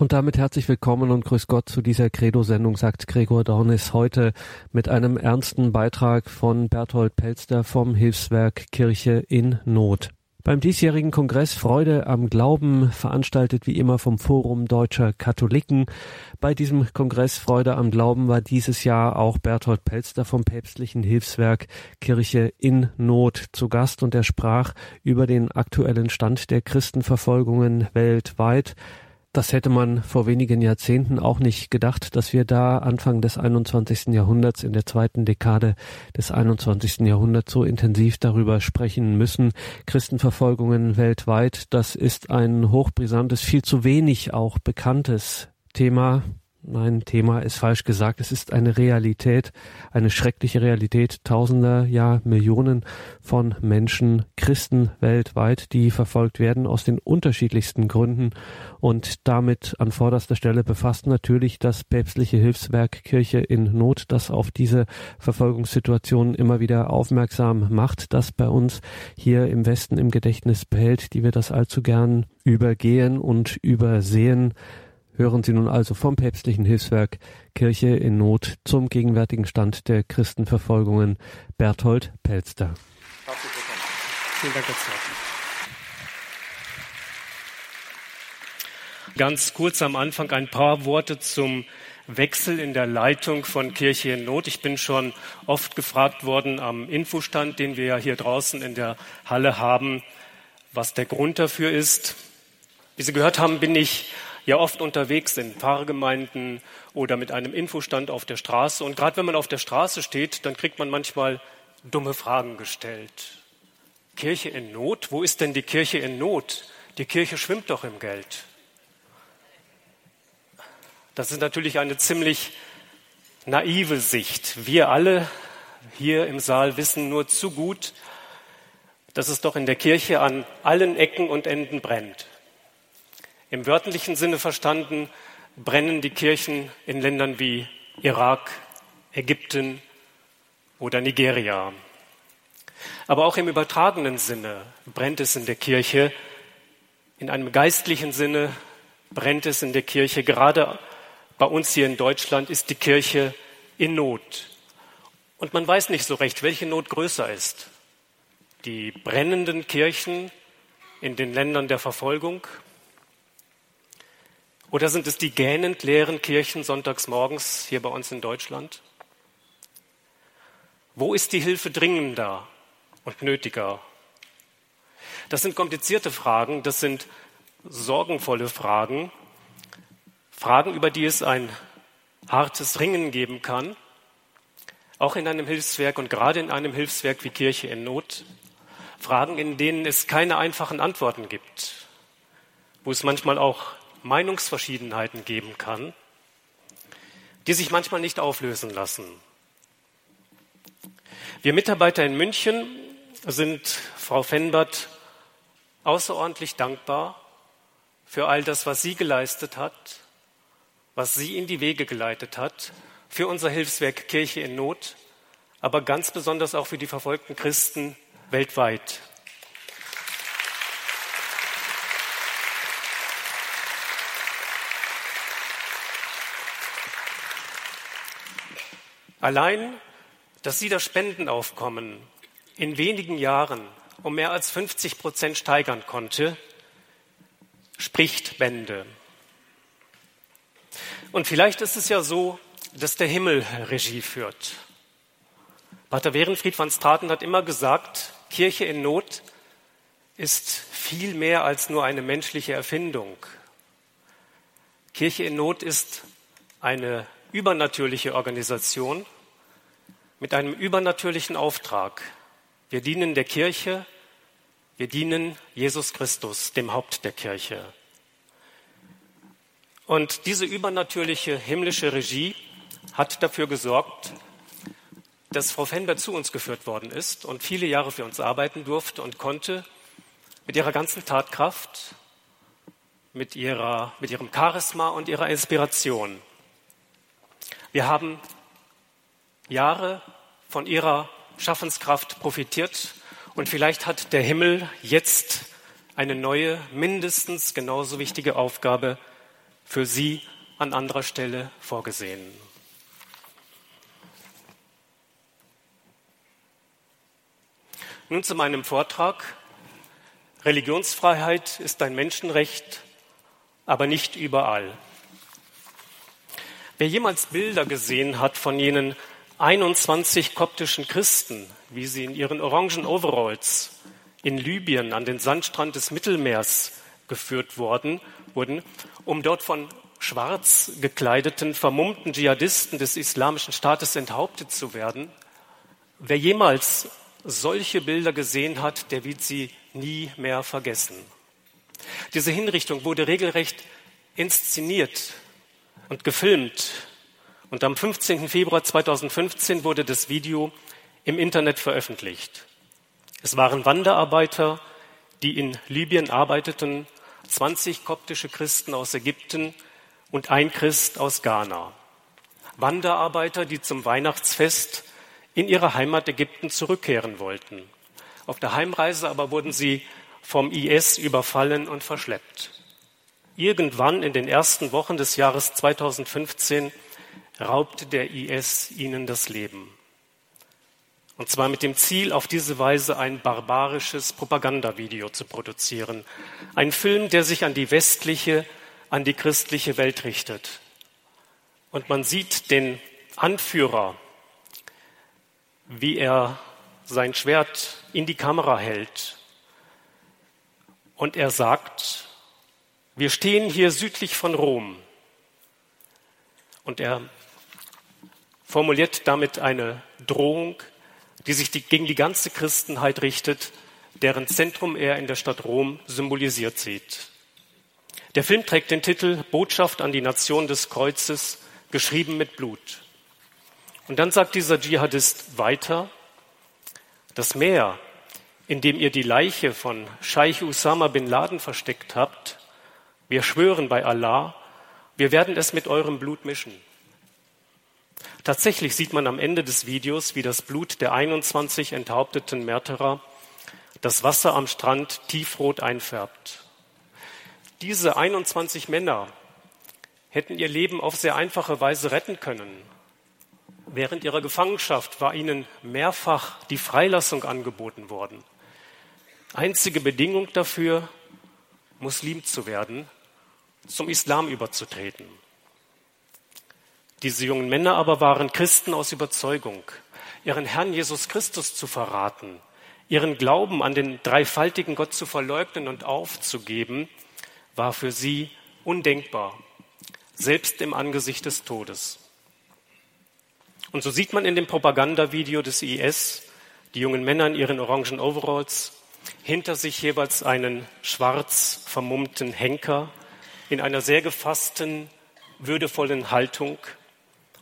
Und damit herzlich willkommen und grüß Gott zu dieser Credo-Sendung, sagt Gregor Dornis heute mit einem ernsten Beitrag von Berthold Pelster vom Hilfswerk Kirche in Not. Beim diesjährigen Kongress Freude am Glauben, veranstaltet wie immer vom Forum Deutscher Katholiken. Bei diesem Kongress Freude am Glauben war dieses Jahr auch Berthold Pelster vom päpstlichen Hilfswerk Kirche in Not zu Gast und er sprach über den aktuellen Stand der Christenverfolgungen weltweit. Das hätte man vor wenigen Jahrzehnten auch nicht gedacht, dass wir da Anfang des 21. Jahrhunderts, in der zweiten Dekade des 21. Jahrhunderts so intensiv darüber sprechen müssen. Christenverfolgungen weltweit, das ist ein hochbrisantes, viel zu wenig auch bekanntes Thema. Nein, Thema ist falsch gesagt. Es ist eine Realität, eine schreckliche Realität tausender, ja Millionen von Menschen, Christen weltweit, die verfolgt werden aus den unterschiedlichsten Gründen. Und damit an vorderster Stelle befasst natürlich das päpstliche Hilfswerk Kirche in Not, das auf diese Verfolgungssituation immer wieder aufmerksam macht, das bei uns hier im Westen im Gedächtnis behält, die wir das allzu gern übergehen und übersehen. Hören Sie nun also vom päpstlichen Hilfswerk Kirche in Not zum gegenwärtigen Stand der Christenverfolgungen Berthold Pelster. Herzlich willkommen. Vielen Dank, Ganz kurz am Anfang ein paar Worte zum Wechsel in der Leitung von Kirche in Not. Ich bin schon oft gefragt worden am Infostand, den wir ja hier draußen in der Halle haben, was der Grund dafür ist. Wie Sie gehört haben, bin ich ja oft unterwegs in Pfarrgemeinden oder mit einem Infostand auf der Straße. Und gerade wenn man auf der Straße steht, dann kriegt man manchmal dumme Fragen gestellt. Kirche in Not? Wo ist denn die Kirche in Not? Die Kirche schwimmt doch im Geld. Das ist natürlich eine ziemlich naive Sicht. Wir alle hier im Saal wissen nur zu gut, dass es doch in der Kirche an allen Ecken und Enden brennt. Im wörtlichen Sinne verstanden brennen die Kirchen in Ländern wie Irak, Ägypten oder Nigeria. Aber auch im übertragenen Sinne brennt es in der Kirche. In einem geistlichen Sinne brennt es in der Kirche. Gerade bei uns hier in Deutschland ist die Kirche in Not. Und man weiß nicht so recht, welche Not größer ist. Die brennenden Kirchen in den Ländern der Verfolgung oder sind es die gähnend leeren Kirchen sonntags morgens hier bei uns in Deutschland? Wo ist die Hilfe dringender und nötiger? Das sind komplizierte Fragen, das sind sorgenvolle Fragen, Fragen, über die es ein hartes Ringen geben kann, auch in einem Hilfswerk und gerade in einem Hilfswerk wie Kirche in Not. Fragen, in denen es keine einfachen Antworten gibt, wo es manchmal auch Meinungsverschiedenheiten geben kann, die sich manchmal nicht auflösen lassen. Wir Mitarbeiter in München sind Frau Fenbert außerordentlich dankbar für all das, was sie geleistet hat, was sie in die Wege geleitet hat, für unser Hilfswerk Kirche in Not, aber ganz besonders auch für die verfolgten Christen weltweit. Allein, dass sie das Spendenaufkommen in wenigen Jahren um mehr als 50 Prozent steigern konnte, spricht Bände. Und vielleicht ist es ja so, dass der Himmel Regie führt. Pater Werenfried van Straten hat immer gesagt, Kirche in Not ist viel mehr als nur eine menschliche Erfindung. Kirche in Not ist eine übernatürliche Organisation mit einem übernatürlichen Auftrag. Wir dienen der Kirche, wir dienen Jesus Christus, dem Haupt der Kirche. Und diese übernatürliche himmlische Regie hat dafür gesorgt, dass Frau Fenber zu uns geführt worden ist und viele Jahre für uns arbeiten durfte und konnte mit ihrer ganzen Tatkraft, mit, ihrer, mit ihrem Charisma und ihrer Inspiration wir haben Jahre von ihrer Schaffenskraft profitiert und vielleicht hat der Himmel jetzt eine neue, mindestens genauso wichtige Aufgabe für sie an anderer Stelle vorgesehen. Nun zu meinem Vortrag. Religionsfreiheit ist ein Menschenrecht, aber nicht überall. Wer jemals Bilder gesehen hat von jenen 21 koptischen Christen, wie sie in ihren orangen Overalls in Libyen an den Sandstrand des Mittelmeers geführt worden, wurden, um dort von schwarz gekleideten, vermummten Dschihadisten des Islamischen Staates enthauptet zu werden, wer jemals solche Bilder gesehen hat, der wird sie nie mehr vergessen. Diese Hinrichtung wurde regelrecht inszeniert und gefilmt. Und am 15. Februar 2015 wurde das Video im Internet veröffentlicht. Es waren Wanderarbeiter, die in Libyen arbeiteten, 20 koptische Christen aus Ägypten und ein Christ aus Ghana. Wanderarbeiter, die zum Weihnachtsfest in ihre Heimat Ägypten zurückkehren wollten. Auf der Heimreise aber wurden sie vom IS überfallen und verschleppt. Irgendwann in den ersten Wochen des Jahres 2015 raubte der IS ihnen das Leben. Und zwar mit dem Ziel, auf diese Weise ein barbarisches Propagandavideo zu produzieren. Ein Film, der sich an die westliche, an die christliche Welt richtet. Und man sieht den Anführer wie er sein Schwert in die Kamera hält. Und er sagt, wir stehen hier südlich von Rom. Und er formuliert damit eine Drohung, die sich die, gegen die ganze Christenheit richtet, deren Zentrum er in der Stadt Rom symbolisiert sieht. Der Film trägt den Titel Botschaft an die Nation des Kreuzes, geschrieben mit Blut. Und dann sagt dieser Dschihadist weiter, das Meer, in dem ihr die Leiche von Scheich Usama bin Laden versteckt habt, wir schwören bei Allah, wir werden es mit eurem Blut mischen. Tatsächlich sieht man am Ende des Videos, wie das Blut der 21 enthaupteten Märtyrer das Wasser am Strand tiefrot einfärbt. Diese 21 Männer hätten ihr Leben auf sehr einfache Weise retten können. Während ihrer Gefangenschaft war ihnen mehrfach die Freilassung angeboten worden. Einzige Bedingung dafür, Muslim zu werden, zum Islam überzutreten. Diese jungen Männer aber waren Christen aus Überzeugung, ihren Herrn Jesus Christus zu verraten, ihren Glauben an den dreifaltigen Gott zu verleugnen und aufzugeben, war für sie undenkbar, selbst im Angesicht des Todes. Und so sieht man in dem Propagandavideo des IS die jungen Männer in ihren orangen Overalls, hinter sich jeweils einen schwarz vermummten Henker in einer sehr gefassten, würdevollen Haltung.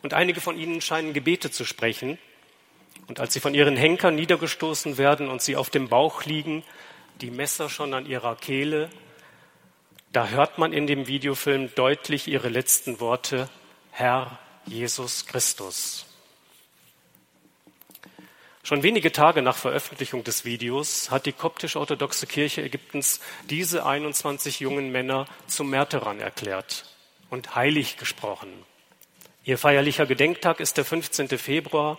Und einige von ihnen scheinen Gebete zu sprechen. Und als sie von ihren Henkern niedergestoßen werden und sie auf dem Bauch liegen, die Messer schon an ihrer Kehle, da hört man in dem Videofilm deutlich ihre letzten Worte, Herr Jesus Christus. Schon wenige Tage nach Veröffentlichung des Videos hat die koptisch-orthodoxe Kirche Ägyptens diese 21 jungen Männer zum Märtyrern erklärt und heilig gesprochen. Ihr feierlicher Gedenktag ist der 15. Februar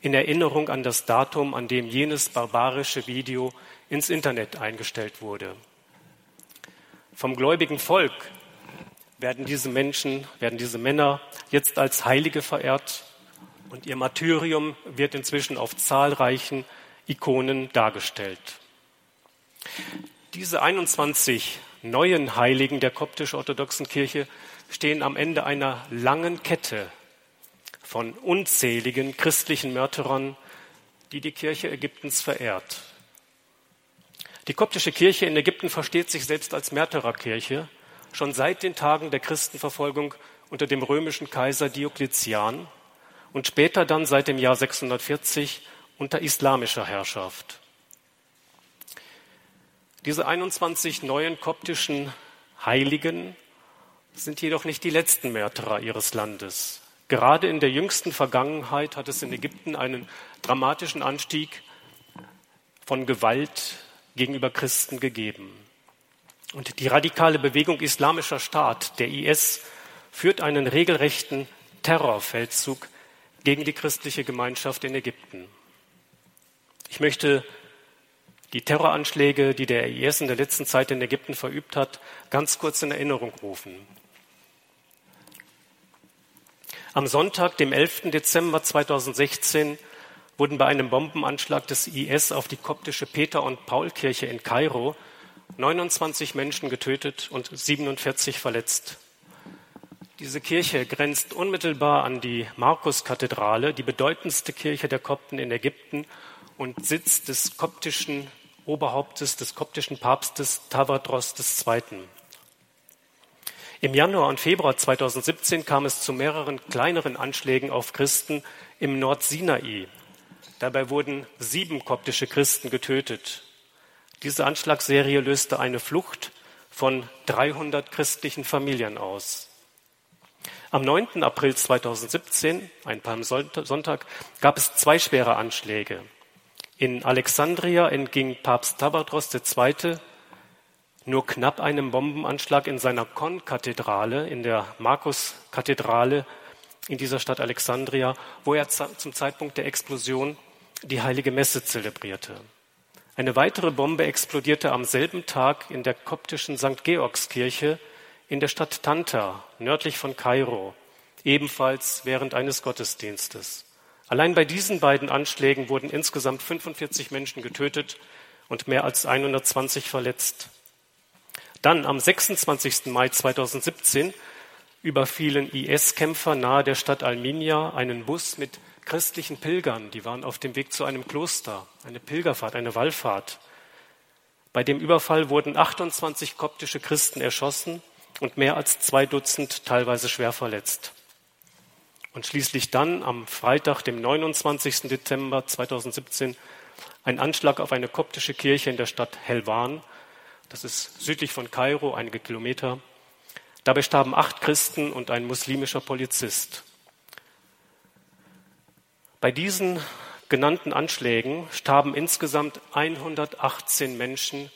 in Erinnerung an das Datum, an dem jenes barbarische Video ins Internet eingestellt wurde. Vom gläubigen Volk werden diese Menschen, werden diese Männer jetzt als Heilige verehrt und ihr Martyrium wird inzwischen auf zahlreichen Ikonen dargestellt. Diese 21 neuen Heiligen der koptisch-orthodoxen Kirche stehen am Ende einer langen Kette von unzähligen christlichen Märtyrern, die die Kirche Ägyptens verehrt. Die koptische Kirche in Ägypten versteht sich selbst als Märtyrerkirche schon seit den Tagen der Christenverfolgung unter dem römischen Kaiser Diokletian und später dann seit dem Jahr 640 unter islamischer Herrschaft. Diese 21 neuen koptischen Heiligen sind jedoch nicht die letzten Märtyrer ihres Landes. Gerade in der jüngsten Vergangenheit hat es in Ägypten einen dramatischen Anstieg von Gewalt gegenüber Christen gegeben. Und die radikale Bewegung Islamischer Staat, der IS, führt einen regelrechten Terrorfeldzug gegen die christliche Gemeinschaft in Ägypten. Ich möchte die Terroranschläge, die der IS in der letzten Zeit in Ägypten verübt hat, ganz kurz in Erinnerung rufen. Am Sonntag, dem 11. Dezember 2016, wurden bei einem Bombenanschlag des IS auf die koptische Peter- und Paulkirche in Kairo 29 Menschen getötet und 47 verletzt. Diese Kirche grenzt unmittelbar an die Markuskathedrale, die bedeutendste Kirche der Kopten in Ägypten und Sitz des koptischen Oberhauptes, des koptischen Papstes Tavadros II. Im Januar und Februar 2017 kam es zu mehreren kleineren Anschlägen auf Christen im Nordsinai. Dabei wurden sieben koptische Christen getötet. Diese Anschlagsserie löste eine Flucht von 300 christlichen Familien aus. Am 9. April 2017, ein paar Sonntag, gab es zwei schwere Anschläge. In Alexandria entging Papst Tabardros II. nur knapp einem Bombenanschlag in seiner Konkathedrale, in der Markuskathedrale in dieser Stadt Alexandria, wo er zum Zeitpunkt der Explosion die heilige Messe zelebrierte. Eine weitere Bombe explodierte am selben Tag in der koptischen St. Georgskirche in der Stadt Tanta, nördlich von Kairo, ebenfalls während eines Gottesdienstes. Allein bei diesen beiden Anschlägen wurden insgesamt 45 Menschen getötet und mehr als 120 verletzt. Dann am 26. Mai 2017 überfielen IS-Kämpfer nahe der Stadt Alminia einen Bus mit christlichen Pilgern, die waren auf dem Weg zu einem Kloster, eine Pilgerfahrt, eine Wallfahrt. Bei dem Überfall wurden 28 koptische Christen erschossen und mehr als zwei Dutzend teilweise schwer verletzt. Und schließlich dann am Freitag, dem 29. Dezember 2017, ein Anschlag auf eine koptische Kirche in der Stadt Helwan. Das ist südlich von Kairo, einige Kilometer. Dabei starben acht Christen und ein muslimischer Polizist. Bei diesen genannten Anschlägen starben insgesamt 118 Menschen,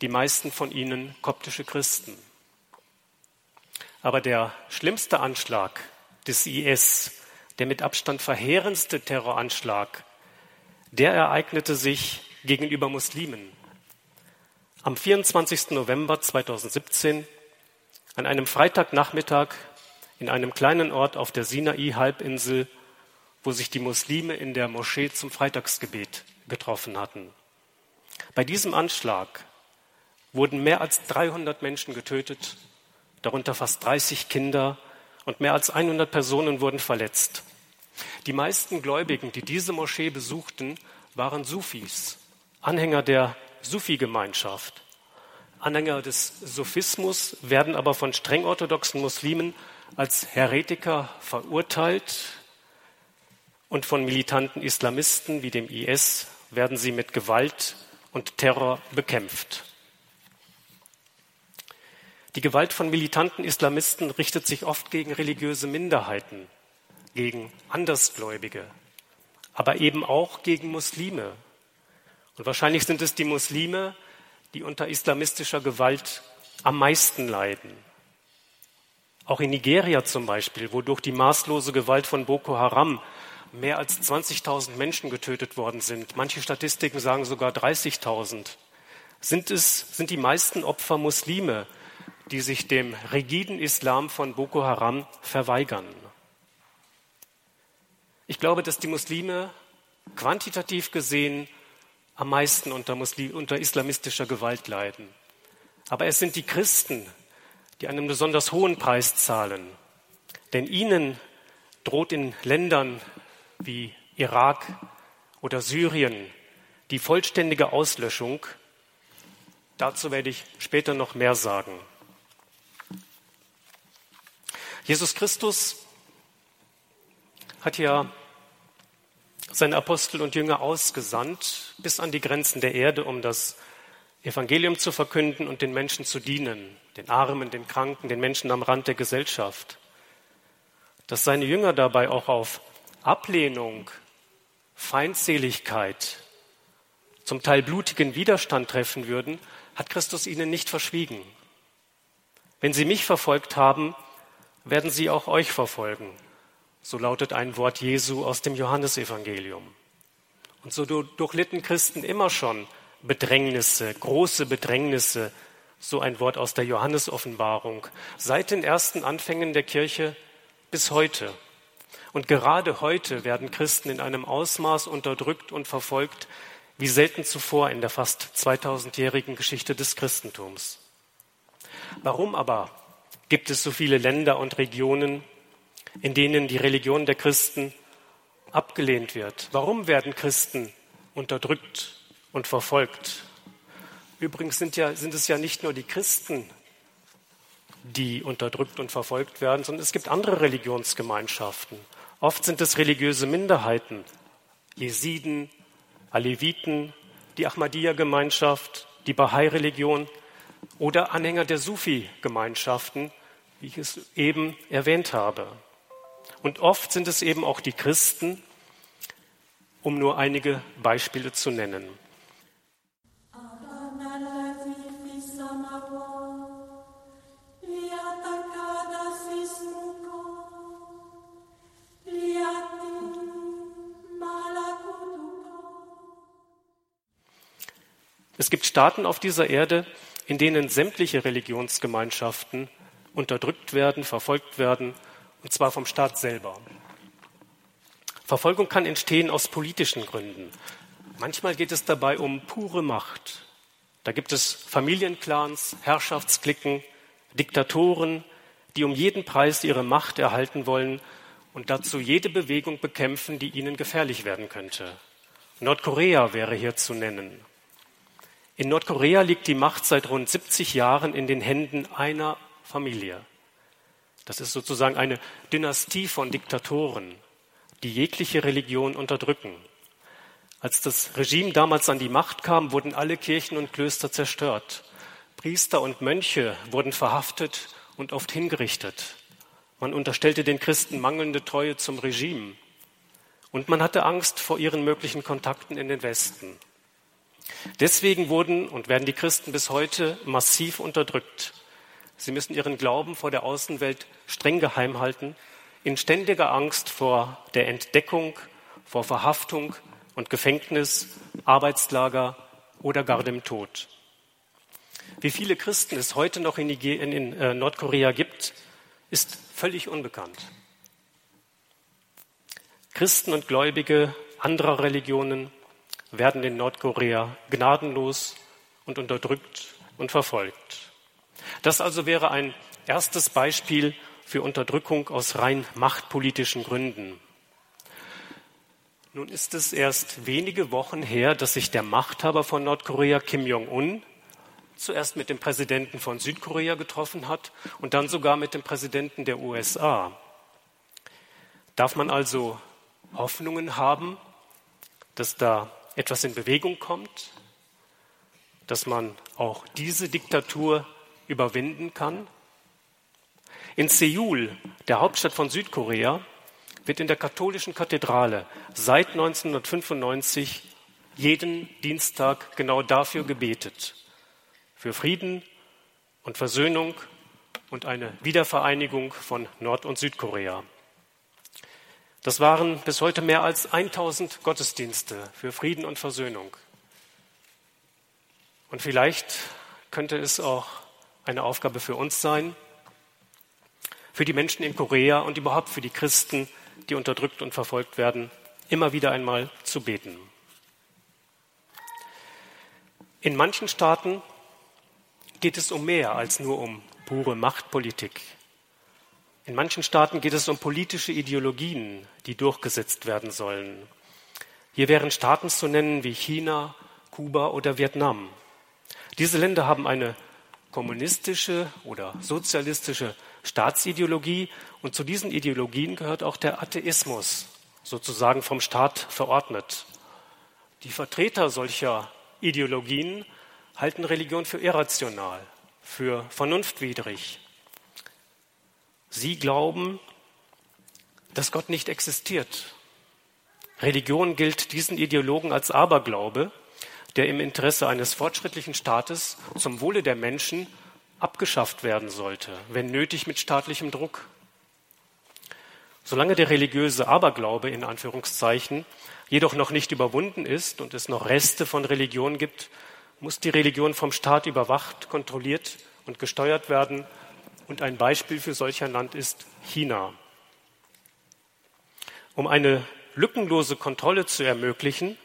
die meisten von ihnen koptische Christen. Aber der schlimmste Anschlag des IS, der mit Abstand verheerendste Terroranschlag, der ereignete sich gegenüber Muslimen. Am 24. November 2017, an einem Freitagnachmittag in einem kleinen Ort auf der Sinai-Halbinsel wo sich die Muslime in der Moschee zum Freitagsgebet getroffen hatten. Bei diesem Anschlag wurden mehr als 300 Menschen getötet, darunter fast 30 Kinder und mehr als 100 Personen wurden verletzt. Die meisten Gläubigen, die diese Moschee besuchten, waren Sufis, Anhänger der Sufi-Gemeinschaft. Anhänger des Sufismus werden aber von streng orthodoxen Muslimen als Heretiker verurteilt, und von militanten Islamisten wie dem IS werden sie mit Gewalt und Terror bekämpft. Die Gewalt von militanten Islamisten richtet sich oft gegen religiöse Minderheiten, gegen Andersgläubige, aber eben auch gegen Muslime. Und wahrscheinlich sind es die Muslime, die unter islamistischer Gewalt am meisten leiden. Auch in Nigeria zum Beispiel, wo durch die maßlose Gewalt von Boko Haram mehr als 20.000 Menschen getötet worden sind. Manche Statistiken sagen sogar 30.000. Sind sind die meisten Opfer Muslime, die sich dem rigiden Islam von Boko Haram verweigern? Ich glaube, dass die Muslime quantitativ gesehen am meisten unter, Muslim, unter islamistischer Gewalt leiden. Aber es sind die Christen, die einen besonders hohen Preis zahlen. Denn ihnen droht in Ländern wie Irak oder Syrien die vollständige Auslöschung. Dazu werde ich später noch mehr sagen. Jesus Christus hat ja seine Apostel und Jünger ausgesandt bis an die Grenzen der Erde, um das Evangelium zu verkünden und den Menschen zu dienen, den Armen, den Kranken, den Menschen am Rand der Gesellschaft. Dass seine Jünger dabei auch auf Ablehnung, Feindseligkeit, zum Teil blutigen Widerstand treffen würden, hat Christus ihnen nicht verschwiegen. Wenn sie mich verfolgt haben, werden sie auch euch verfolgen. So lautet ein Wort Jesu aus dem Johannesevangelium. Und so durchlitten Christen immer schon Bedrängnisse, große Bedrängnisse, so ein Wort aus der Johannesoffenbarung, seit den ersten Anfängen der Kirche bis heute. Und gerade heute werden Christen in einem Ausmaß unterdrückt und verfolgt, wie selten zuvor in der fast 2000-jährigen Geschichte des Christentums. Warum aber gibt es so viele Länder und Regionen, in denen die Religion der Christen abgelehnt wird? Warum werden Christen unterdrückt und verfolgt? Übrigens sind, ja, sind es ja nicht nur die Christen, die unterdrückt und verfolgt werden, sondern es gibt andere Religionsgemeinschaften. Oft sind es religiöse Minderheiten, Jesiden, Aleviten, die Ahmadiyya-Gemeinschaft, die Bahai-Religion oder Anhänger der Sufi-Gemeinschaften, wie ich es eben erwähnt habe. Und oft sind es eben auch die Christen, um nur einige Beispiele zu nennen. Es gibt Staaten auf dieser Erde, in denen sämtliche Religionsgemeinschaften unterdrückt werden, verfolgt werden, und zwar vom Staat selber. Verfolgung kann entstehen aus politischen Gründen. Manchmal geht es dabei um pure Macht. Da gibt es Familienclans, Herrschaftsklicken, Diktatoren, die um jeden Preis ihre Macht erhalten wollen und dazu jede Bewegung bekämpfen, die ihnen gefährlich werden könnte. Nordkorea wäre hier zu nennen. In Nordkorea liegt die Macht seit rund 70 Jahren in den Händen einer Familie. Das ist sozusagen eine Dynastie von Diktatoren, die jegliche Religion unterdrücken. Als das Regime damals an die Macht kam, wurden alle Kirchen und Klöster zerstört. Priester und Mönche wurden verhaftet und oft hingerichtet. Man unterstellte den Christen mangelnde Treue zum Regime. Und man hatte Angst vor ihren möglichen Kontakten in den Westen. Deswegen wurden und werden die Christen bis heute massiv unterdrückt. Sie müssen ihren Glauben vor der Außenwelt streng geheim halten, in ständiger Angst vor der Entdeckung, vor Verhaftung und Gefängnis, Arbeitslager oder gar dem Tod. Wie viele Christen es heute noch in, in äh, Nordkorea gibt, ist völlig unbekannt. Christen und Gläubige anderer Religionen werden in Nordkorea gnadenlos und unterdrückt und verfolgt. Das also wäre ein erstes Beispiel für Unterdrückung aus rein machtpolitischen Gründen. Nun ist es erst wenige Wochen her, dass sich der Machthaber von Nordkorea, Kim Jong-un, zuerst mit dem Präsidenten von Südkorea getroffen hat und dann sogar mit dem Präsidenten der USA. Darf man also Hoffnungen haben, dass da etwas in Bewegung kommt, dass man auch diese Diktatur überwinden kann. In Seoul, der Hauptstadt von Südkorea, wird in der katholischen Kathedrale seit 1995 jeden Dienstag genau dafür gebetet. Für Frieden und Versöhnung und eine Wiedervereinigung von Nord- und Südkorea. Das waren bis heute mehr als 1000 Gottesdienste für Frieden und Versöhnung. Und vielleicht könnte es auch eine Aufgabe für uns sein, für die Menschen in Korea und überhaupt für die Christen, die unterdrückt und verfolgt werden, immer wieder einmal zu beten. In manchen Staaten geht es um mehr als nur um pure Machtpolitik. In manchen Staaten geht es um politische Ideologien, die durchgesetzt werden sollen. Hier wären Staaten zu nennen wie China, Kuba oder Vietnam. Diese Länder haben eine kommunistische oder sozialistische Staatsideologie und zu diesen Ideologien gehört auch der Atheismus, sozusagen vom Staat verordnet. Die Vertreter solcher Ideologien halten Religion für irrational, für vernunftwidrig, Sie glauben, dass Gott nicht existiert. Religion gilt diesen Ideologen als Aberglaube. Der im Interesse eines fortschrittlichen Staates zum Wohle der Menschen abgeschafft werden sollte, wenn nötig mit staatlichem Druck. Solange der religiöse Aberglaube in Anführungszeichen jedoch noch nicht überwunden ist und es noch Reste von Religion gibt, muss die Religion vom Staat überwacht, kontrolliert und gesteuert werden. Und ein Beispiel für solch ein Land ist China. Um eine lückenlose Kontrolle zu ermöglichen,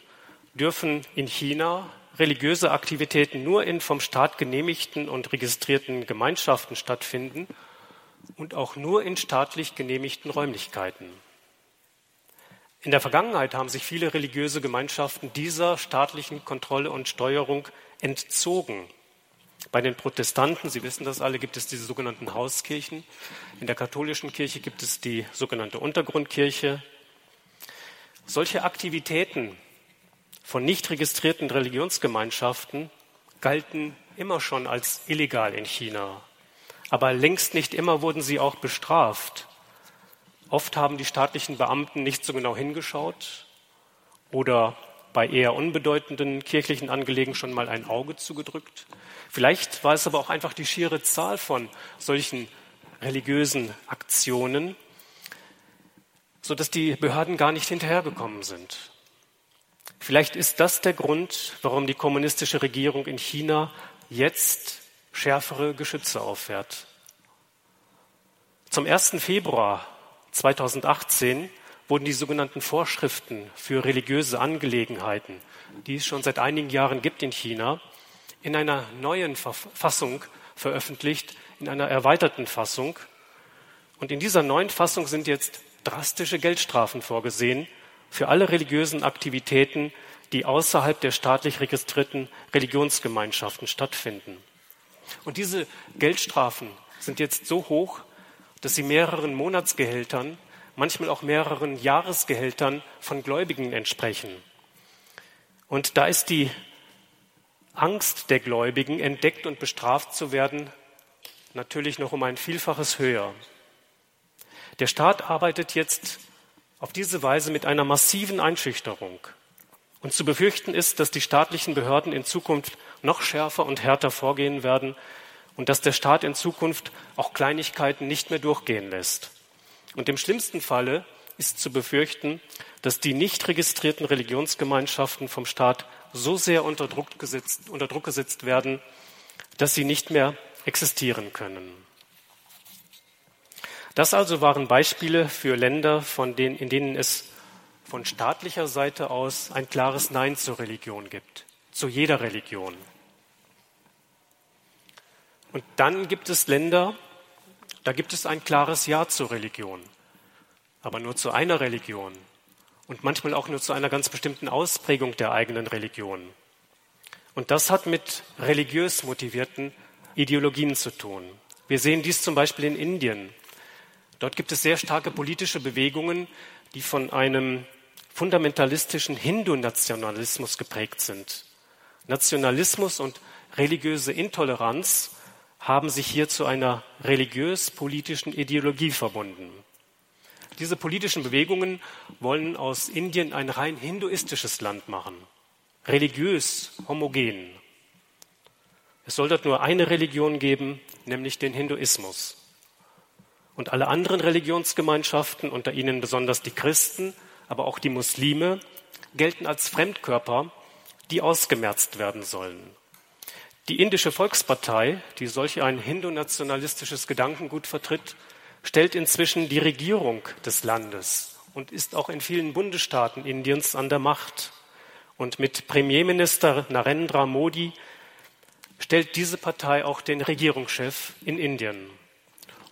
dürfen in China religiöse Aktivitäten nur in vom Staat genehmigten und registrierten Gemeinschaften stattfinden und auch nur in staatlich genehmigten Räumlichkeiten. In der Vergangenheit haben sich viele religiöse Gemeinschaften dieser staatlichen Kontrolle und Steuerung entzogen. Bei den Protestanten, Sie wissen das alle, gibt es diese sogenannten Hauskirchen. In der katholischen Kirche gibt es die sogenannte Untergrundkirche. Solche Aktivitäten von nicht registrierten Religionsgemeinschaften galten immer schon als illegal in China. Aber längst nicht immer wurden sie auch bestraft. Oft haben die staatlichen Beamten nicht so genau hingeschaut oder bei eher unbedeutenden kirchlichen Angelegen schon mal ein Auge zugedrückt. Vielleicht war es aber auch einfach die schiere Zahl von solchen religiösen Aktionen, sodass die Behörden gar nicht hinterhergekommen sind. Vielleicht ist das der Grund, warum die kommunistische Regierung in China jetzt schärfere Geschütze auffährt. Zum 1. Februar 2018 wurden die sogenannten Vorschriften für religiöse Angelegenheiten, die es schon seit einigen Jahren gibt in China, in einer neuen Fassung veröffentlicht, in einer erweiterten Fassung. Und in dieser neuen Fassung sind jetzt drastische Geldstrafen vorgesehen für alle religiösen Aktivitäten, die außerhalb der staatlich registrierten Religionsgemeinschaften stattfinden. Und diese Geldstrafen sind jetzt so hoch, dass sie mehreren Monatsgehältern manchmal auch mehreren Jahresgehältern von Gläubigen entsprechen. Und da ist die Angst der Gläubigen, entdeckt und bestraft zu werden, natürlich noch um ein Vielfaches höher. Der Staat arbeitet jetzt auf diese Weise mit einer massiven Einschüchterung. Und zu befürchten ist, dass die staatlichen Behörden in Zukunft noch schärfer und härter vorgehen werden und dass der Staat in Zukunft auch Kleinigkeiten nicht mehr durchgehen lässt. Und im schlimmsten Falle ist zu befürchten, dass die nicht registrierten Religionsgemeinschaften vom Staat so sehr unter Druck gesetzt, unter Druck gesetzt werden, dass sie nicht mehr existieren können. Das also waren Beispiele für Länder, denen, in denen es von staatlicher Seite aus ein klares Nein zur Religion gibt, zu jeder Religion. Und dann gibt es Länder, da gibt es ein klares Ja zur Religion, aber nur zu einer Religion und manchmal auch nur zu einer ganz bestimmten Ausprägung der eigenen Religion. Und das hat mit religiös motivierten Ideologien zu tun. Wir sehen dies zum Beispiel in Indien. Dort gibt es sehr starke politische Bewegungen, die von einem fundamentalistischen Hindu-Nationalismus geprägt sind. Nationalismus und religiöse Intoleranz haben sich hier zu einer religiös-politischen Ideologie verbunden. Diese politischen Bewegungen wollen aus Indien ein rein hinduistisches Land machen, religiös homogen. Es soll dort nur eine Religion geben, nämlich den Hinduismus. Und alle anderen Religionsgemeinschaften, unter ihnen besonders die Christen, aber auch die Muslime, gelten als Fremdkörper, die ausgemerzt werden sollen. Die indische Volkspartei, die solch ein hindu-nationalistisches Gedankengut vertritt, stellt inzwischen die Regierung des Landes und ist auch in vielen Bundesstaaten Indiens an der Macht. Und mit Premierminister Narendra Modi stellt diese Partei auch den Regierungschef in Indien.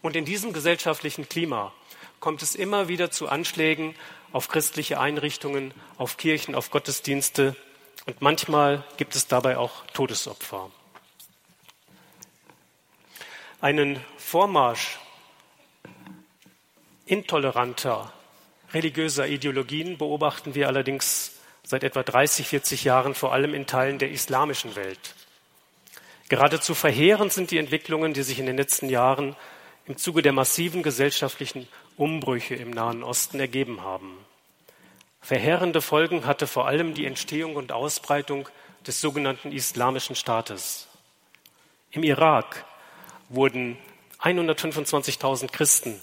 Und in diesem gesellschaftlichen Klima kommt es immer wieder zu Anschlägen auf christliche Einrichtungen, auf Kirchen, auf Gottesdienste und manchmal gibt es dabei auch Todesopfer. Einen Vormarsch intoleranter religiöser Ideologien beobachten wir allerdings seit etwa 30, 40 Jahren vor allem in Teilen der islamischen Welt. Geradezu verheerend sind die Entwicklungen, die sich in den letzten Jahren im Zuge der massiven gesellschaftlichen Umbrüche im Nahen Osten ergeben haben. Verheerende Folgen hatte vor allem die Entstehung und Ausbreitung des sogenannten Islamischen Staates. Im Irak wurden 125.000 Christen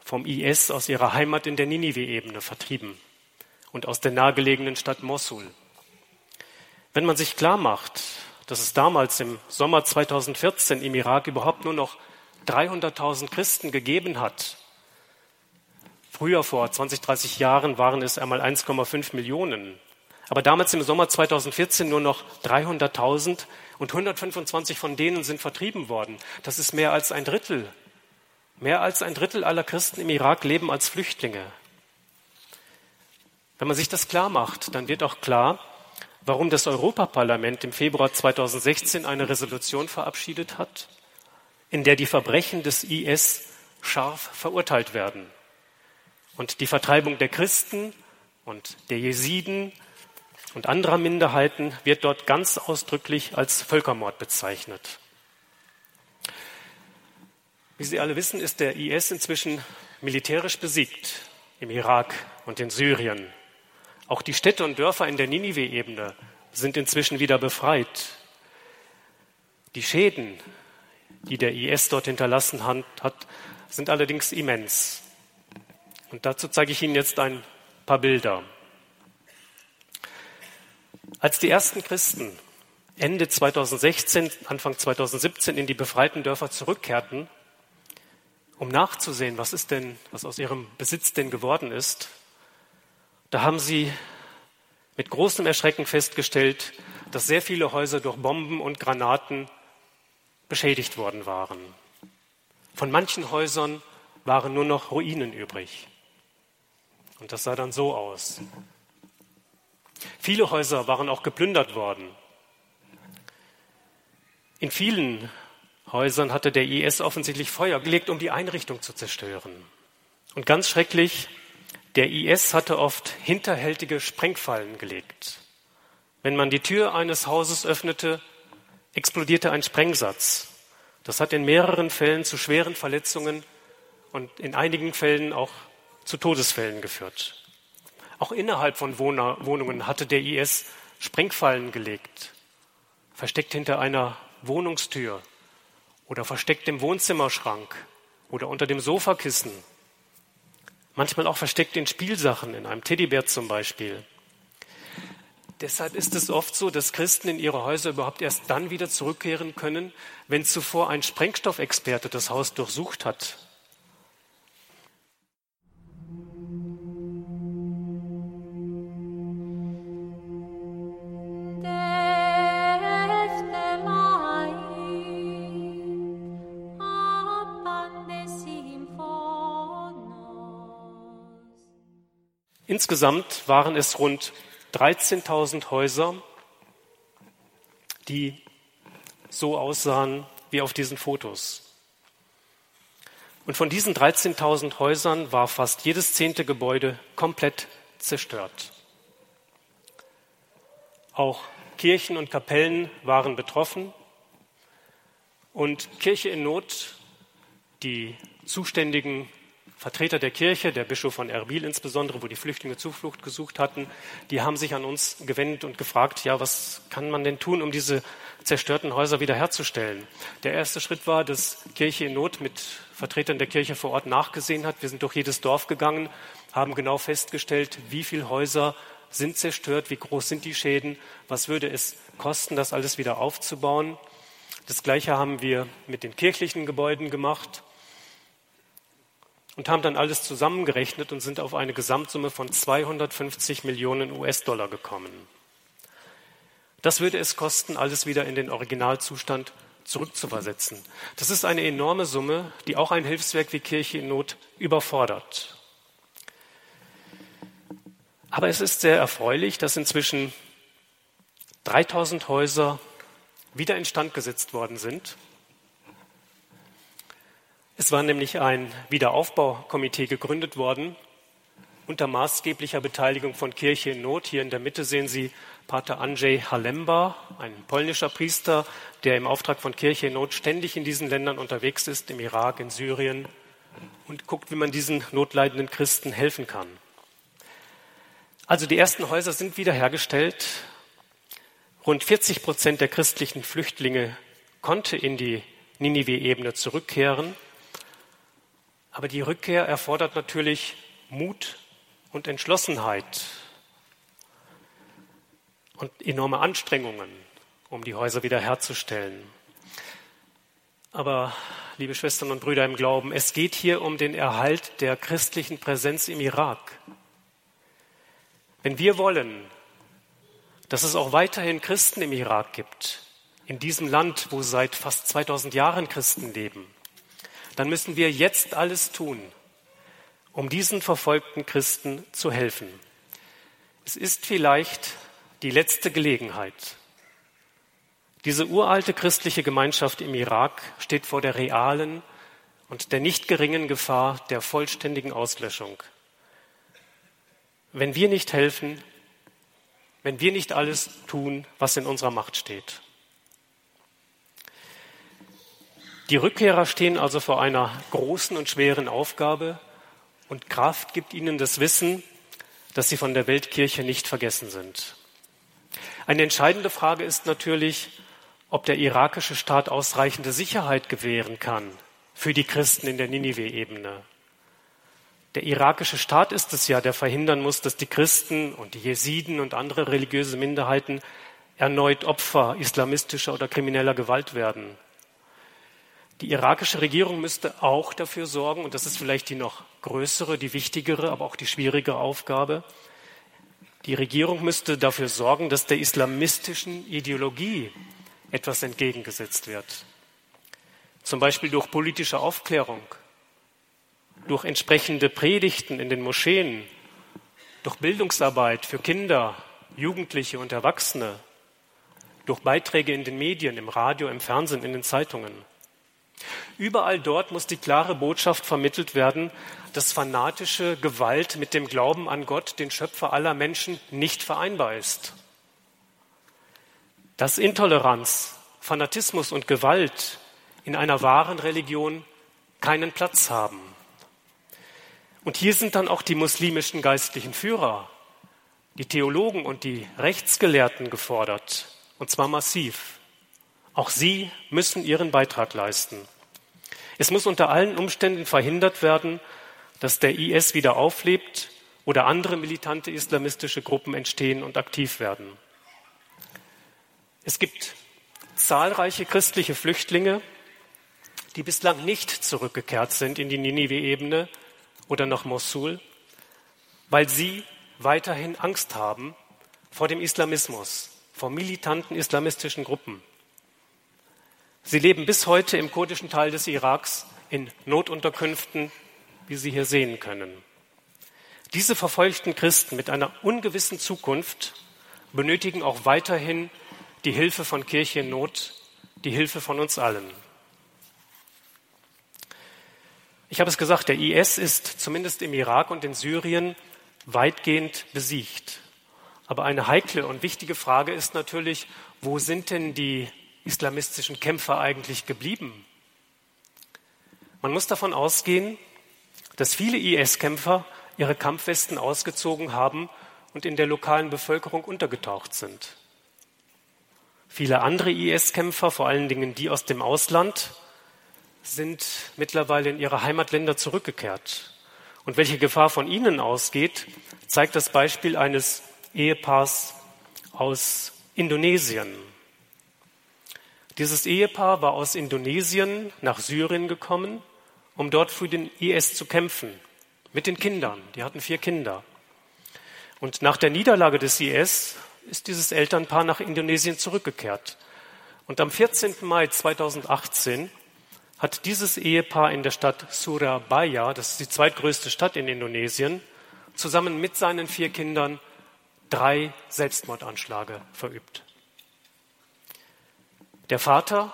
vom IS aus ihrer Heimat in der Ninive-Ebene vertrieben und aus der nahegelegenen Stadt Mosul. Wenn man sich klar macht, dass es damals im Sommer 2014 im Irak überhaupt nur noch 300.000 Christen gegeben hat, früher vor 20, 30 Jahren waren es einmal 1,5 Millionen, aber damals im Sommer 2014 nur noch 300.000 und 125 von denen sind vertrieben worden. Das ist mehr als ein Drittel. Mehr als ein Drittel aller Christen im Irak leben als Flüchtlinge. Wenn man sich das klar macht, dann wird auch klar, warum das Europaparlament im Februar 2016 eine Resolution verabschiedet hat, in der die Verbrechen des IS scharf verurteilt werden und die Vertreibung der Christen und der Jesiden und anderer Minderheiten wird dort ganz ausdrücklich als Völkermord bezeichnet. Wie Sie alle wissen, ist der IS inzwischen militärisch besiegt im Irak und in Syrien. Auch die Städte und Dörfer in der Ninive-Ebene sind inzwischen wieder befreit. Die Schäden, die der IS dort hinterlassen hat, sind allerdings immens. Und dazu zeige ich Ihnen jetzt ein paar Bilder. Als die ersten Christen Ende 2016, Anfang 2017 in die befreiten Dörfer zurückkehrten, um nachzusehen, was ist denn, was aus ihrem Besitz denn geworden ist, da haben sie mit großem Erschrecken festgestellt, dass sehr viele Häuser durch Bomben und Granaten beschädigt worden waren. Von manchen Häusern waren nur noch Ruinen übrig. Und das sah dann so aus. Viele Häuser waren auch geplündert worden. In vielen Häusern hatte der IS offensichtlich Feuer gelegt, um die Einrichtung zu zerstören. Und ganz schrecklich, der IS hatte oft hinterhältige Sprengfallen gelegt. Wenn man die Tür eines Hauses öffnete, explodierte ein Sprengsatz. Das hat in mehreren Fällen zu schweren Verletzungen und in einigen Fällen auch zu Todesfällen geführt. Auch innerhalb von Wohnungen hatte der IS Sprengfallen gelegt, versteckt hinter einer Wohnungstür oder versteckt im Wohnzimmerschrank oder unter dem Sofakissen. Manchmal auch versteckt in Spielsachen, in einem Teddybär zum Beispiel. Deshalb ist es oft so, dass Christen in ihre Häuser überhaupt erst dann wieder zurückkehren können, wenn zuvor ein Sprengstoffexperte das Haus durchsucht hat. Insgesamt waren es rund 13.000 Häuser, die so aussahen wie auf diesen Fotos. Und von diesen 13.000 Häusern war fast jedes zehnte Gebäude komplett zerstört. Auch Kirchen und Kapellen waren betroffen. Und Kirche in Not, die zuständigen Vertreter der Kirche, der Bischof von Erbil insbesondere, wo die Flüchtlinge Zuflucht gesucht hatten, die haben sich an uns gewendet und gefragt, ja, was kann man denn tun, um diese zerstörten Häuser wiederherzustellen? Der erste Schritt war, dass Kirche in Not mit Vertretern der Kirche vor Ort nachgesehen hat. Wir sind durch jedes Dorf gegangen, haben genau festgestellt, wie viele Häuser sind zerstört, wie groß sind die Schäden, was würde es kosten, das alles wieder aufzubauen. Das Gleiche haben wir mit den kirchlichen Gebäuden gemacht und haben dann alles zusammengerechnet und sind auf eine Gesamtsumme von 250 Millionen US-Dollar gekommen. Das würde es kosten, alles wieder in den Originalzustand zurückzuversetzen. Das ist eine enorme Summe, die auch ein Hilfswerk wie Kirche in Not überfordert. Aber es ist sehr erfreulich, dass inzwischen 3000 Häuser wieder instand gesetzt worden sind es war nämlich ein Wiederaufbaukomitee gegründet worden unter maßgeblicher Beteiligung von Kirche in Not. Hier in der Mitte sehen Sie Pater Andrzej Halemba, ein polnischer Priester, der im Auftrag von Kirche in Not ständig in diesen Ländern unterwegs ist, im Irak, in Syrien und guckt, wie man diesen notleidenden Christen helfen kann. Also die ersten Häuser sind wiederhergestellt. Rund 40 Prozent der christlichen Flüchtlinge konnte in die Ninive-Ebene zurückkehren. Aber die Rückkehr erfordert natürlich Mut und Entschlossenheit und enorme Anstrengungen, um die Häuser wiederherzustellen. Aber, liebe Schwestern und Brüder im Glauben, es geht hier um den Erhalt der christlichen Präsenz im Irak. Wenn wir wollen, dass es auch weiterhin Christen im Irak gibt, in diesem Land, wo seit fast 2000 Jahren Christen leben, dann müssen wir jetzt alles tun, um diesen verfolgten Christen zu helfen. Es ist vielleicht die letzte Gelegenheit. Diese uralte christliche Gemeinschaft im Irak steht vor der realen und der nicht geringen Gefahr der vollständigen Auslöschung. Wenn wir nicht helfen, wenn wir nicht alles tun, was in unserer Macht steht. Die Rückkehrer stehen also vor einer großen und schweren Aufgabe und Kraft gibt ihnen das Wissen, dass sie von der Weltkirche nicht vergessen sind. Eine entscheidende Frage ist natürlich, ob der irakische Staat ausreichende Sicherheit gewähren kann für die Christen in der Ninive-Ebene. Der irakische Staat ist es ja, der verhindern muss, dass die Christen und die Jesiden und andere religiöse Minderheiten erneut Opfer islamistischer oder krimineller Gewalt werden. Die irakische Regierung müsste auch dafür sorgen, und das ist vielleicht die noch größere, die wichtigere, aber auch die schwierigere Aufgabe, die Regierung müsste dafür sorgen, dass der islamistischen Ideologie etwas entgegengesetzt wird. Zum Beispiel durch politische Aufklärung, durch entsprechende Predigten in den Moscheen, durch Bildungsarbeit für Kinder, Jugendliche und Erwachsene, durch Beiträge in den Medien, im Radio, im Fernsehen, in den Zeitungen. Überall dort muss die klare Botschaft vermittelt werden, dass fanatische Gewalt mit dem Glauben an Gott, den Schöpfer aller Menschen, nicht vereinbar ist. Dass Intoleranz, Fanatismus und Gewalt in einer wahren Religion keinen Platz haben. Und hier sind dann auch die muslimischen geistlichen Führer, die Theologen und die Rechtsgelehrten gefordert, und zwar massiv. Auch sie müssen ihren Beitrag leisten. Es muss unter allen Umständen verhindert werden, dass der IS wieder auflebt oder andere militante islamistische Gruppen entstehen und aktiv werden. Es gibt zahlreiche christliche Flüchtlinge, die bislang nicht zurückgekehrt sind in die Ninive-Ebene, oder nach Mosul, weil sie weiterhin Angst haben vor dem Islamismus, vor militanten islamistischen Gruppen. Sie leben bis heute im kurdischen Teil des Iraks in Notunterkünften, wie Sie hier sehen können. Diese verfolgten Christen mit einer ungewissen Zukunft benötigen auch weiterhin die Hilfe von Kirche in Not, die Hilfe von uns allen. Ich habe es gesagt, der IS ist zumindest im Irak und in Syrien weitgehend besiegt. Aber eine heikle und wichtige Frage ist natürlich, wo sind denn die islamistischen Kämpfer eigentlich geblieben? Man muss davon ausgehen, dass viele IS-Kämpfer ihre Kampfwesten ausgezogen haben und in der lokalen Bevölkerung untergetaucht sind. Viele andere IS-Kämpfer, vor allen Dingen die aus dem Ausland, sind mittlerweile in ihre Heimatländer zurückgekehrt. Und welche Gefahr von ihnen ausgeht, zeigt das Beispiel eines Ehepaars aus Indonesien. Dieses Ehepaar war aus Indonesien nach Syrien gekommen, um dort für den IS zu kämpfen, mit den Kindern. Die hatten vier Kinder. Und nach der Niederlage des IS ist dieses Elternpaar nach Indonesien zurückgekehrt. Und am 14. Mai 2018 hat dieses Ehepaar in der Stadt Surabaya, das ist die zweitgrößte Stadt in Indonesien, zusammen mit seinen vier Kindern drei Selbstmordanschläge verübt. Der Vater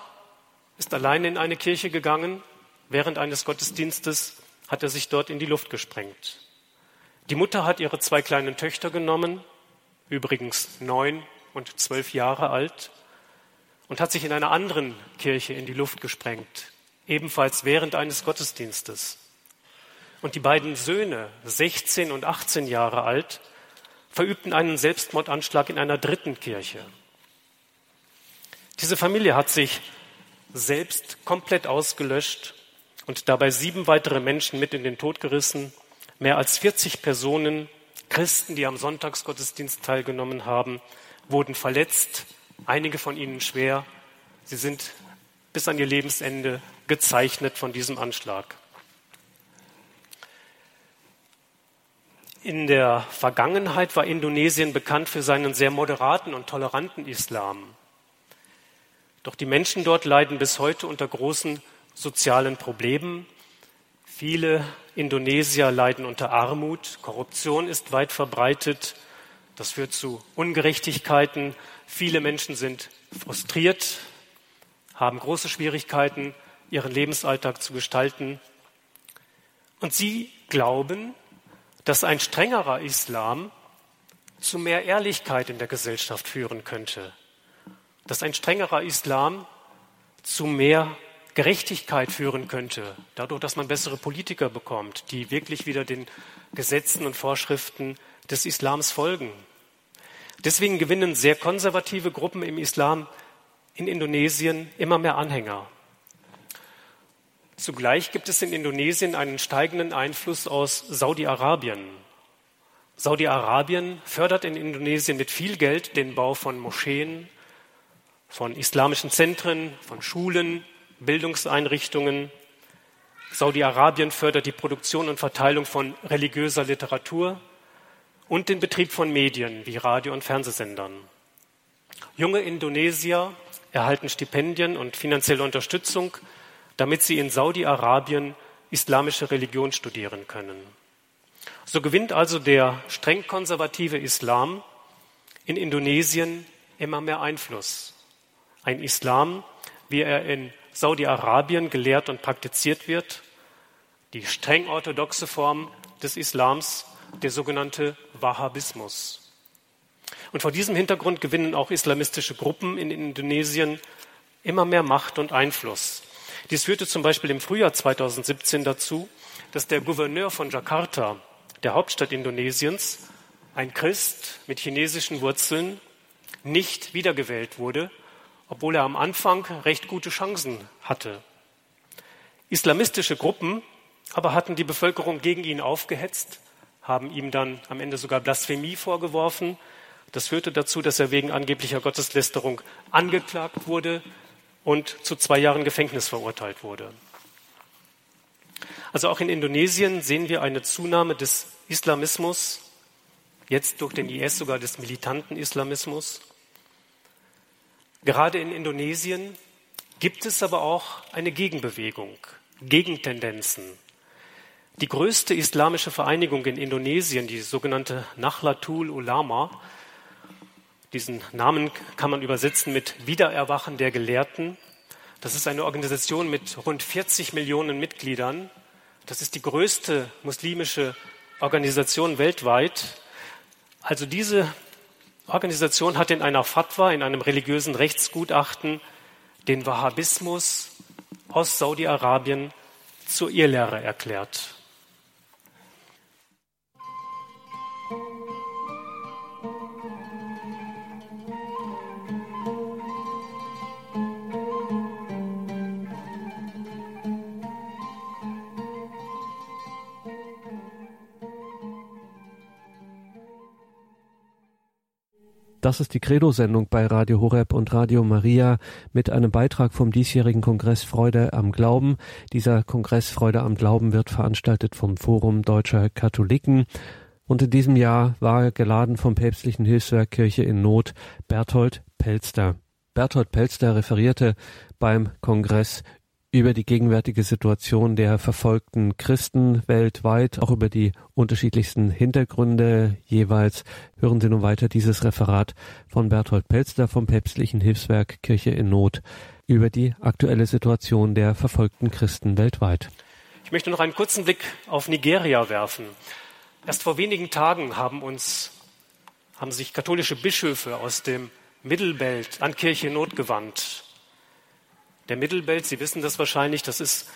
ist allein in eine Kirche gegangen. Während eines Gottesdienstes hat er sich dort in die Luft gesprengt. Die Mutter hat ihre zwei kleinen Töchter genommen, übrigens neun und zwölf Jahre alt, und hat sich in einer anderen Kirche in die Luft gesprengt, ebenfalls während eines Gottesdienstes. Und die beiden Söhne, 16 und 18 Jahre alt, verübten einen Selbstmordanschlag in einer dritten Kirche. Diese Familie hat sich selbst komplett ausgelöscht und dabei sieben weitere Menschen mit in den Tod gerissen. Mehr als 40 Personen, Christen, die am Sonntagsgottesdienst teilgenommen haben, wurden verletzt, einige von ihnen schwer. Sie sind bis an ihr Lebensende gezeichnet von diesem Anschlag. In der Vergangenheit war Indonesien bekannt für seinen sehr moderaten und toleranten Islam. Doch die Menschen dort leiden bis heute unter großen sozialen Problemen. Viele Indonesier leiden unter Armut, Korruption ist weit verbreitet, das führt zu Ungerechtigkeiten, viele Menschen sind frustriert, haben große Schwierigkeiten, ihren Lebensalltag zu gestalten. Und sie glauben, dass ein strengerer Islam zu mehr Ehrlichkeit in der Gesellschaft führen könnte, dass ein strengerer Islam zu mehr Gerechtigkeit führen könnte, dadurch, dass man bessere Politiker bekommt, die wirklich wieder den Gesetzen und Vorschriften des Islams folgen. Deswegen gewinnen sehr konservative Gruppen im Islam in Indonesien immer mehr Anhänger. Zugleich gibt es in Indonesien einen steigenden Einfluss aus Saudi-Arabien. Saudi-Arabien fördert in Indonesien mit viel Geld den Bau von Moscheen, von islamischen Zentren, von Schulen, Bildungseinrichtungen. Saudi-Arabien fördert die Produktion und Verteilung von religiöser Literatur und den Betrieb von Medien wie Radio- und Fernsehsendern. Junge Indonesier erhalten Stipendien und finanzielle Unterstützung damit sie in Saudi-Arabien islamische Religion studieren können. So gewinnt also der streng konservative Islam in Indonesien immer mehr Einfluss. Ein Islam, wie er in Saudi-Arabien gelehrt und praktiziert wird, die streng orthodoxe Form des Islams, der sogenannte Wahhabismus. Und vor diesem Hintergrund gewinnen auch islamistische Gruppen in Indonesien immer mehr Macht und Einfluss. Dies führte zum Beispiel im Frühjahr 2017 dazu, dass der Gouverneur von Jakarta, der Hauptstadt Indonesiens, ein Christ mit chinesischen Wurzeln, nicht wiedergewählt wurde, obwohl er am Anfang recht gute Chancen hatte. Islamistische Gruppen aber hatten die Bevölkerung gegen ihn aufgehetzt, haben ihm dann am Ende sogar Blasphemie vorgeworfen. Das führte dazu, dass er wegen angeblicher Gotteslästerung angeklagt wurde, und zu zwei Jahren Gefängnis verurteilt wurde. Also auch in Indonesien sehen wir eine Zunahme des Islamismus, jetzt durch den IS sogar des militanten Islamismus. Gerade in Indonesien gibt es aber auch eine Gegenbewegung, Gegentendenzen. Die größte islamische Vereinigung in Indonesien, die sogenannte Nahlatul Ulama, diesen Namen kann man übersetzen mit Wiedererwachen der Gelehrten. Das ist eine Organisation mit rund 40 Millionen Mitgliedern. Das ist die größte muslimische Organisation weltweit. Also diese Organisation hat in einer Fatwa, in einem religiösen Rechtsgutachten, den Wahhabismus aus Saudi-Arabien zur Irrlehre erklärt. Das ist die Credo-Sendung bei Radio Horeb und Radio Maria mit einem Beitrag vom diesjährigen Kongress Freude am Glauben. Dieser Kongress Freude am Glauben wird veranstaltet vom Forum Deutscher Katholiken. Und in diesem Jahr war geladen vom päpstlichen Hilfswerk Kirche in Not Berthold Pelster. Berthold Pelster referierte beim Kongress über die gegenwärtige Situation der verfolgten Christen weltweit, auch über die unterschiedlichsten Hintergründe jeweils. Hören Sie nun weiter dieses Referat von Berthold Pelster vom päpstlichen Hilfswerk Kirche in Not über die aktuelle Situation der verfolgten Christen weltweit. Ich möchte noch einen kurzen Blick auf Nigeria werfen. Erst vor wenigen Tagen haben uns, haben sich katholische Bischöfe aus dem Mittelbelt an Kirche in Not gewandt der Mittelbelt, Sie wissen das wahrscheinlich, das ist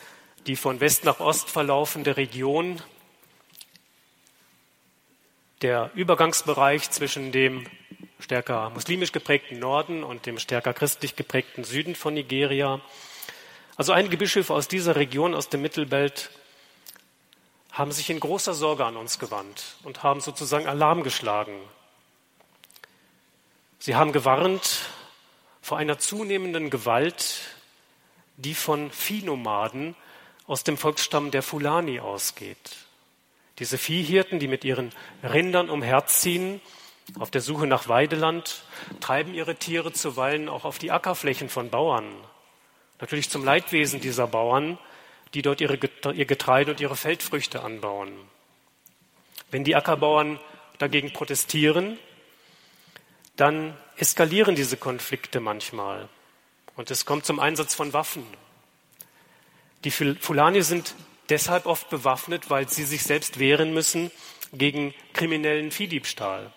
die von West nach Ost verlaufende Region, der Übergangsbereich zwischen dem stärker muslimisch geprägten Norden und dem stärker christlich geprägten Süden von Nigeria. Also einige Bischöfe aus dieser Region, aus dem Mittelbelt, haben sich in großer Sorge an uns gewandt und haben sozusagen Alarm geschlagen. Sie haben gewarnt vor einer zunehmenden Gewalt, die von Viehnomaden aus dem Volksstamm der Fulani ausgeht. Diese Viehhirten, die mit ihren Rindern umherziehen, auf der Suche nach Weideland, treiben ihre Tiere zuweilen auch auf die Ackerflächen von Bauern. Natürlich zum Leidwesen dieser Bauern, die dort ihre, ihr Getreide und ihre Feldfrüchte anbauen. Wenn die Ackerbauern dagegen protestieren, dann eskalieren diese Konflikte manchmal und es kommt zum Einsatz von Waffen. Die Fulani sind deshalb oft bewaffnet, weil sie sich selbst wehren müssen gegen kriminellen Viehdiebstahl,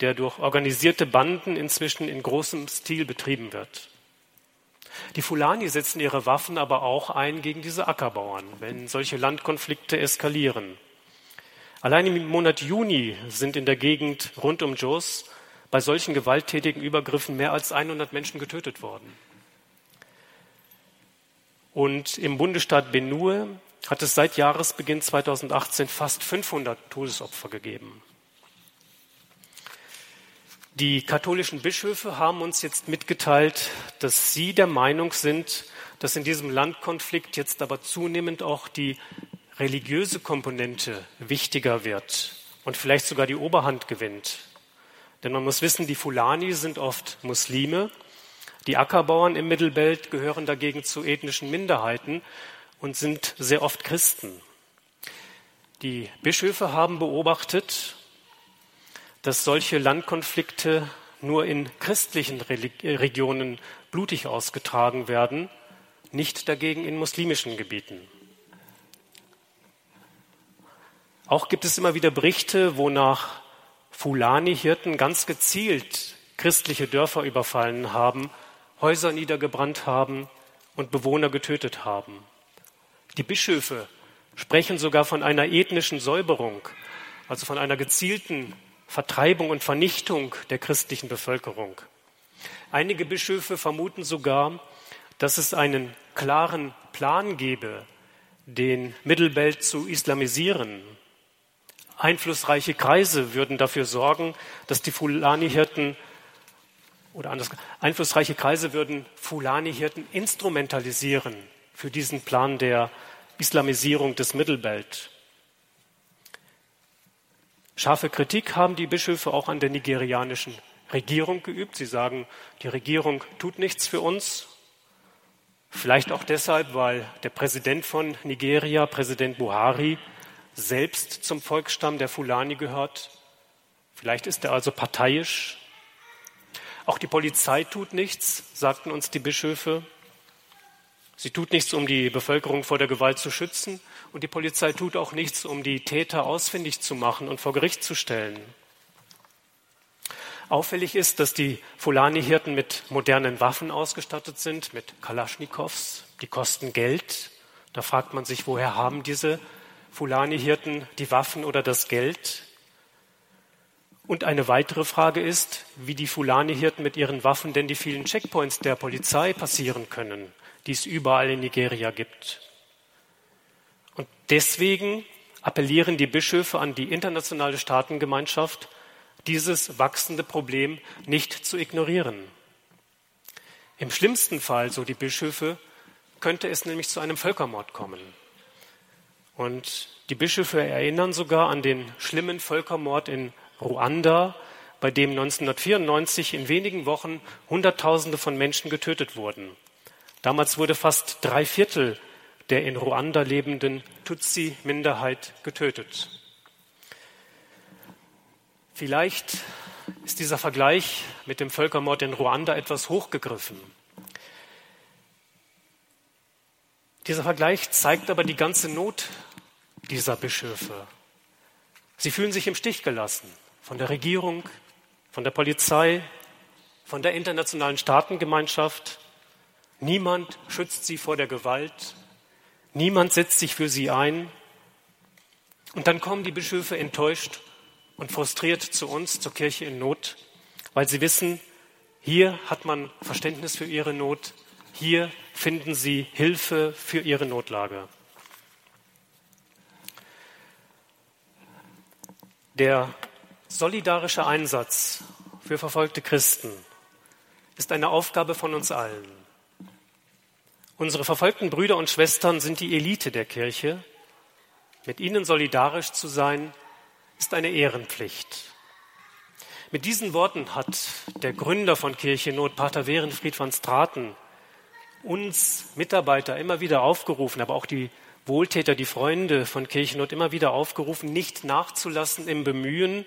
der durch organisierte Banden inzwischen in großem Stil betrieben wird. Die Fulani setzen ihre Waffen aber auch ein gegen diese Ackerbauern, wenn solche Landkonflikte eskalieren. Allein im Monat Juni sind in der Gegend rund um Jos bei solchen gewalttätigen Übergriffen mehr als 100 Menschen getötet worden. Und im Bundesstaat Benue hat es seit Jahresbeginn 2018 fast 500 Todesopfer gegeben. Die katholischen Bischöfe haben uns jetzt mitgeteilt, dass sie der Meinung sind, dass in diesem Landkonflikt jetzt aber zunehmend auch die religiöse Komponente wichtiger wird und vielleicht sogar die Oberhand gewinnt. Denn man muss wissen, die Fulani sind oft Muslime, die Ackerbauern im Mittelbelt gehören dagegen zu ethnischen Minderheiten und sind sehr oft Christen. Die Bischöfe haben beobachtet, dass solche Landkonflikte nur in christlichen Regionen blutig ausgetragen werden, nicht dagegen in muslimischen Gebieten. Auch gibt es immer wieder Berichte, wonach Fulani-Hirten ganz gezielt christliche Dörfer überfallen haben, Häuser niedergebrannt haben und Bewohner getötet haben. Die Bischöfe sprechen sogar von einer ethnischen Säuberung, also von einer gezielten Vertreibung und Vernichtung der christlichen Bevölkerung. Einige Bischöfe vermuten sogar, dass es einen klaren Plan gebe, den Mittelbelt zu islamisieren. Einflussreiche Kreise würden dafür sorgen, dass die Fulani-Hirten oder anders, einflussreiche Kreise würden Fulani-Hirten instrumentalisieren für diesen Plan der Islamisierung des Mittelbelt. Scharfe Kritik haben die Bischöfe auch an der nigerianischen Regierung geübt. Sie sagen, die Regierung tut nichts für uns. Vielleicht auch deshalb, weil der Präsident von Nigeria, Präsident Buhari, selbst zum Volksstamm der Fulani gehört. Vielleicht ist er also parteiisch. Auch die Polizei tut nichts, sagten uns die Bischöfe. Sie tut nichts, um die Bevölkerung vor der Gewalt zu schützen. Und die Polizei tut auch nichts, um die Täter ausfindig zu machen und vor Gericht zu stellen. Auffällig ist, dass die Fulani-Hirten mit modernen Waffen ausgestattet sind, mit Kalaschnikows. Die kosten Geld. Da fragt man sich, woher haben diese Fulani-Hirten die Waffen oder das Geld? Und eine weitere Frage ist, wie die Fulani-Hirten mit ihren Waffen denn die vielen Checkpoints der Polizei passieren können die es überall in Nigeria gibt. Und deswegen appellieren die Bischöfe an die internationale Staatengemeinschaft, dieses wachsende Problem nicht zu ignorieren. Im schlimmsten Fall, so die Bischöfe, könnte es nämlich zu einem Völkermord kommen. Und die Bischöfe erinnern sogar an den schlimmen Völkermord in Ruanda, bei dem 1994 in wenigen Wochen Hunderttausende von Menschen getötet wurden. Damals wurde fast drei Viertel der in Ruanda lebenden Tutsi-Minderheit getötet. Vielleicht ist dieser Vergleich mit dem Völkermord in Ruanda etwas hochgegriffen. Dieser Vergleich zeigt aber die ganze Not dieser Bischöfe. Sie fühlen sich im Stich gelassen von der Regierung, von der Polizei, von der internationalen Staatengemeinschaft Niemand schützt sie vor der Gewalt. Niemand setzt sich für sie ein. Und dann kommen die Bischöfe enttäuscht und frustriert zu uns, zur Kirche in Not weil sie wissen, hier hat man Verständnis für ihre Not, hier finden sie Hilfe für ihre Notlage. Der solidarische Einsatz für verfolgte Christen ist eine Aufgabe von uns allen. Unsere verfolgten Brüder und Schwestern sind die Elite der Kirche. Mit ihnen solidarisch zu sein, ist eine Ehrenpflicht. Mit diesen Worten hat der Gründer von Kirche Not, Pater Werenfried van Straten, uns Mitarbeiter immer wieder aufgerufen, aber auch die Wohltäter, die Freunde von Kirchennot immer wieder aufgerufen, nicht nachzulassen im Bemühen,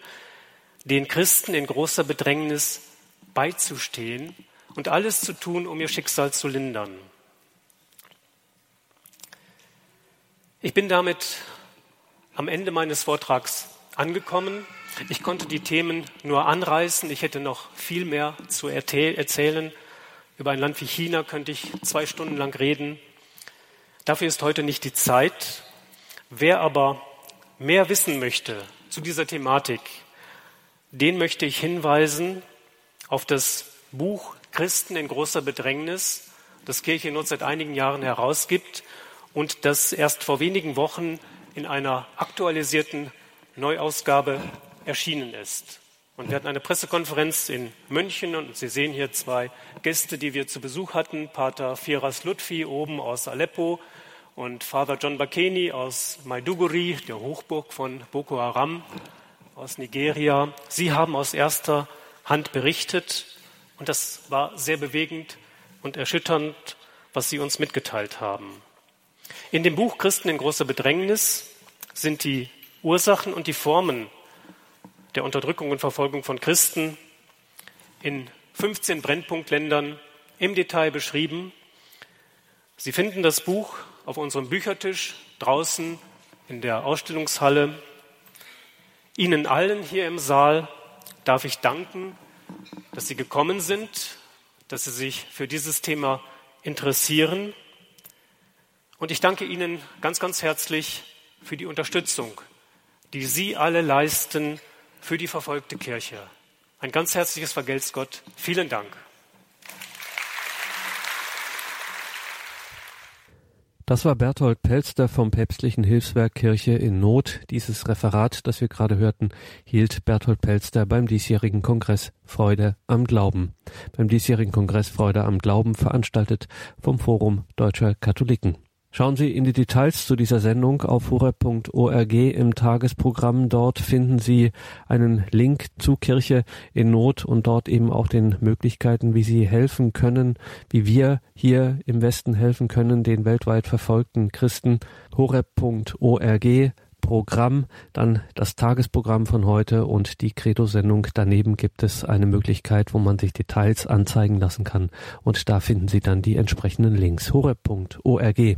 den Christen in großer Bedrängnis beizustehen und alles zu tun, um ihr Schicksal zu lindern. Ich bin damit am Ende meines Vortrags angekommen. Ich konnte die Themen nur anreißen. Ich hätte noch viel mehr zu erzählen. Über ein Land wie China könnte ich zwei Stunden lang reden. Dafür ist heute nicht die Zeit. Wer aber mehr wissen möchte zu dieser Thematik, den möchte ich hinweisen auf das Buch Christen in großer Bedrängnis, das Kirche Not seit einigen Jahren herausgibt und das erst vor wenigen Wochen in einer aktualisierten Neuausgabe erschienen ist. Und wir hatten eine Pressekonferenz in München und Sie sehen hier zwei Gäste, die wir zu Besuch hatten. Pater Firas Lutfi oben aus Aleppo und Father John Bakeni aus Maiduguri, der Hochburg von Boko Haram aus Nigeria. Sie haben aus erster Hand berichtet und das war sehr bewegend und erschütternd, was Sie uns mitgeteilt haben. In dem Buch Christen in großer Bedrängnis sind die Ursachen und die Formen der Unterdrückung und Verfolgung von Christen in 15 Brennpunktländern im Detail beschrieben. Sie finden das Buch auf unserem Büchertisch draußen in der Ausstellungshalle. Ihnen allen hier im Saal darf ich danken, dass Sie gekommen sind, dass Sie sich für dieses Thema interessieren. Und ich danke Ihnen ganz, ganz herzlich für die Unterstützung, die Sie alle leisten für die verfolgte Kirche. Ein ganz herzliches Vergelt's Gott. Vielen Dank. Das war Berthold Pelster vom Päpstlichen Hilfswerk Kirche in Not. Dieses Referat, das wir gerade hörten, hielt Berthold Pelster beim diesjährigen Kongress Freude am Glauben. Beim diesjährigen Kongress Freude am Glauben veranstaltet vom Forum Deutscher Katholiken. Schauen Sie in die Details zu dieser Sendung auf horeb.org im Tagesprogramm. Dort finden Sie einen Link zu Kirche in Not und dort eben auch den Möglichkeiten, wie Sie helfen können, wie wir hier im Westen helfen können, den weltweit verfolgten Christen. horeb.org Programm, dann das Tagesprogramm von heute und die Credo-Sendung. Daneben gibt es eine Möglichkeit, wo man sich Details anzeigen lassen kann und da finden Sie dann die entsprechenden Links. horeb.org